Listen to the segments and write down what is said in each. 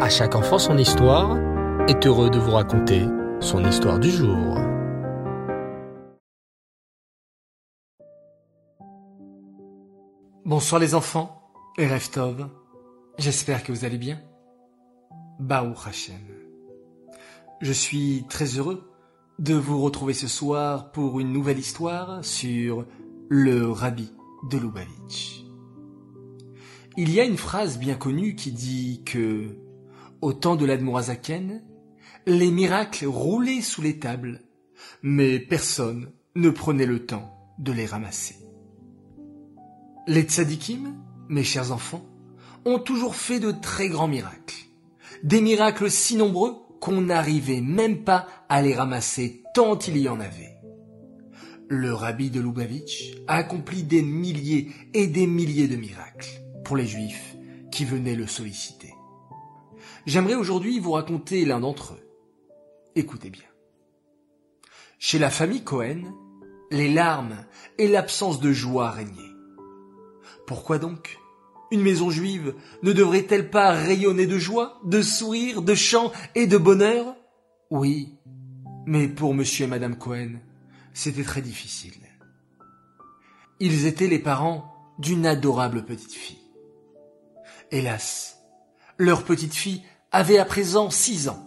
À chaque enfant son histoire est heureux de vous raconter son histoire du jour. Bonsoir les enfants et Reftov. J'espère que vous allez bien. Baou Hashem. Je suis très heureux de vous retrouver ce soir pour une nouvelle histoire sur le rabbi de Lubavitch. Il y a une phrase bien connue qui dit que, au temps de l'Admorazaken, les miracles roulaient sous les tables, mais personne ne prenait le temps de les ramasser. Les tzadikim, mes chers enfants, ont toujours fait de très grands miracles. Des miracles si nombreux qu'on n'arrivait même pas à les ramasser tant il y en avait. Le rabbi de Lubavitch a accompli des milliers et des milliers de miracles pour les juifs qui venaient le solliciter. J'aimerais aujourd'hui vous raconter l'un d'entre eux. Écoutez bien. Chez la famille Cohen, les larmes et l'absence de joie régnaient. Pourquoi donc Une maison juive ne devrait-elle pas rayonner de joie, de sourire, de chant et de bonheur? Oui, mais pour monsieur et madame Cohen, c'était très difficile. Ils étaient les parents d'une adorable petite fille. Hélas, leur petite fille avait à présent six ans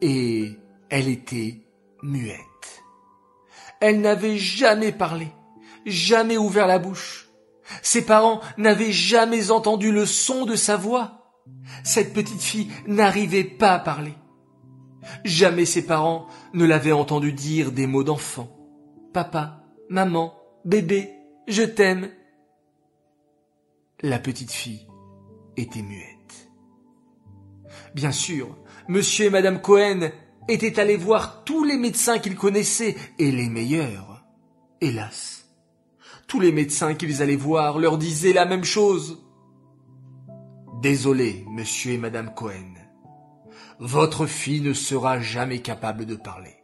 et elle était muette. Elle n'avait jamais parlé, jamais ouvert la bouche. Ses parents n'avaient jamais entendu le son de sa voix. Cette petite fille n'arrivait pas à parler. Jamais ses parents ne l'avaient entendu dire des mots d'enfant. Papa, maman, bébé, je t'aime. La petite fille était muette. Bien sûr, monsieur et madame Cohen étaient allés voir tous les médecins qu'ils connaissaient, et les meilleurs. Hélas, tous les médecins qu'ils allaient voir leur disaient la même chose. Désolé, monsieur et madame Cohen. Votre fille ne sera jamais capable de parler.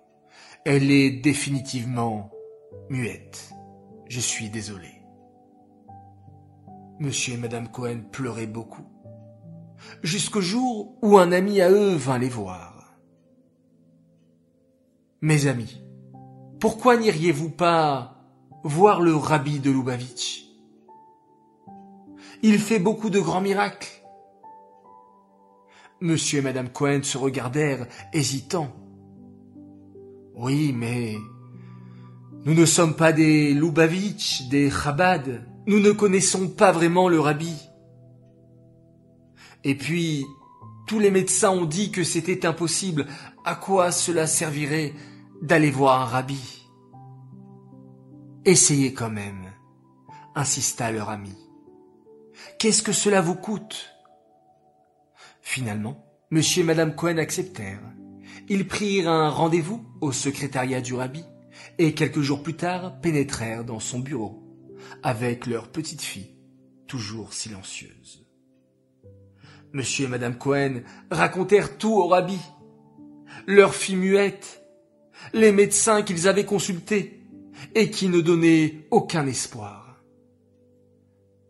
Elle est définitivement muette. Je suis désolé. Monsieur et madame Cohen pleuraient beaucoup. Jusqu'au jour où un ami à eux vint les voir. Mes amis, pourquoi n'iriez-vous pas voir le rabbi de Lubavitch? Il fait beaucoup de grands miracles. Monsieur et madame Cohen se regardèrent, hésitants. Oui, mais nous ne sommes pas des Lubavitch, des Chabad. Nous ne connaissons pas vraiment le rabbi. Et puis, tous les médecins ont dit que c'était impossible. À quoi cela servirait d'aller voir un rabbi? Essayez quand même, insista leur ami. Qu'est-ce que cela vous coûte? Finalement, monsieur et madame Cohen acceptèrent. Ils prirent un rendez-vous au secrétariat du rabbi et quelques jours plus tard pénétrèrent dans son bureau avec leur petite fille, toujours silencieuse. Monsieur et madame Cohen racontèrent tout au rabbi, leur fille muette, les médecins qu'ils avaient consultés et qui ne donnaient aucun espoir.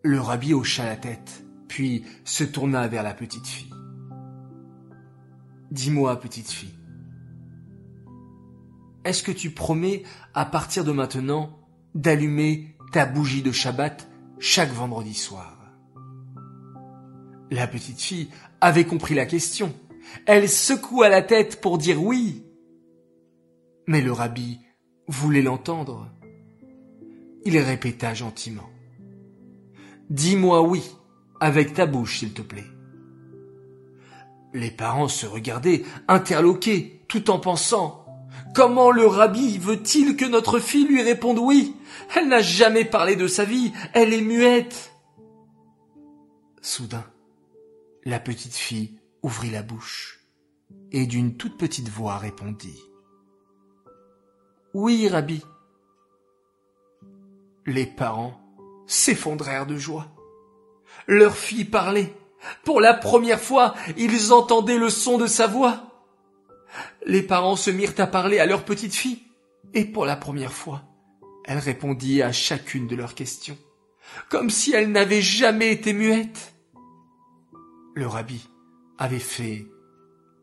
Le rabbi hocha la tête, puis se tourna vers la petite fille. Dis-moi, petite fille, est-ce que tu promets à partir de maintenant d'allumer ta bougie de Shabbat chaque vendredi soir? La petite fille avait compris la question. Elle secoua la tête pour dire oui. Mais le rabbi voulait l'entendre. Il répéta gentiment. Dis-moi oui, avec ta bouche, s'il te plaît. Les parents se regardaient, interloqués, tout en pensant Comment le rabbi veut-il que notre fille lui réponde oui? Elle n'a jamais parlé de sa vie, elle est muette. Soudain, la petite fille ouvrit la bouche et d'une toute petite voix répondit. Oui, rabbi. Les parents s'effondrèrent de joie. Leur fille parlait. Pour la première fois, ils entendaient le son de sa voix. Les parents se mirent à parler à leur petite fille, et pour la première fois, elle répondit à chacune de leurs questions, comme si elle n'avait jamais été muette. Le rabbi avait fait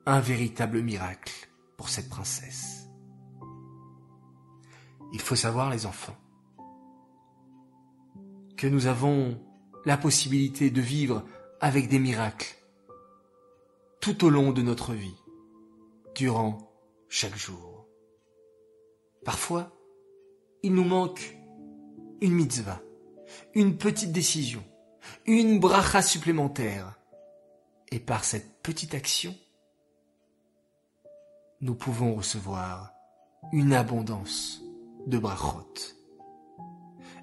un véritable miracle pour cette princesse. Il faut savoir, les enfants, que nous avons la possibilité de vivre avec des miracles tout au long de notre vie, durant chaque jour. Parfois, il nous manque une mitzvah, une petite décision, une bracha supplémentaire. Et par cette petite action, nous pouvons recevoir une abondance de brachot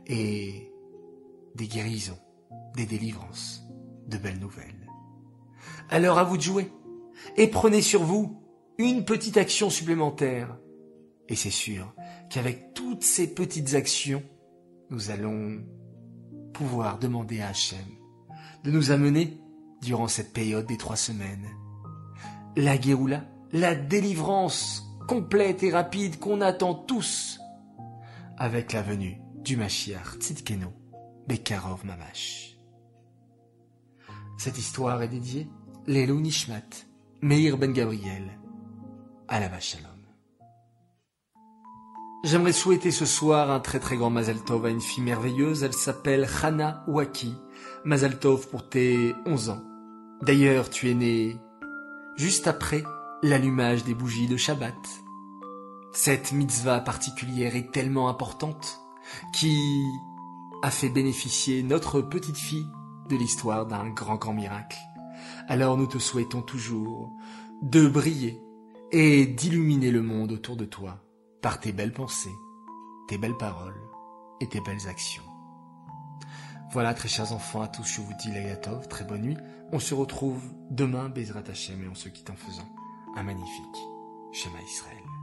et des guérisons, des délivrances, de belles nouvelles. Alors à vous de jouer et prenez sur vous une petite action supplémentaire. Et c'est sûr qu'avec toutes ces petites actions, nous allons pouvoir demander à Hachem de nous amener durant cette période des trois semaines. La Géoula, la délivrance complète et rapide qu'on attend tous avec la venue du Mashiach Tzidkeno Bekarov Mamash. Cette histoire est dédiée Lelou Nishmat, Meir Ben Gabriel, à la Shalom. J'aimerais souhaiter ce soir un très très grand Mazal Tov à une fille merveilleuse. Elle s'appelle Hana Waki. Mazal Tov pour tes 11 ans. D'ailleurs, tu es née juste après l'allumage des bougies de Shabbat. Cette mitzvah particulière est tellement importante qui a fait bénéficier notre petite fille de l'histoire d'un grand grand miracle. Alors nous te souhaitons toujours de briller et d'illuminer le monde autour de toi par tes belles pensées, tes belles paroles et tes belles actions. Voilà, très chers enfants, à tous, je vous dis Layatov, très bonne nuit. On se retrouve demain, Bezrat Hashem, et on se quitte en faisant un magnifique Shema Israël.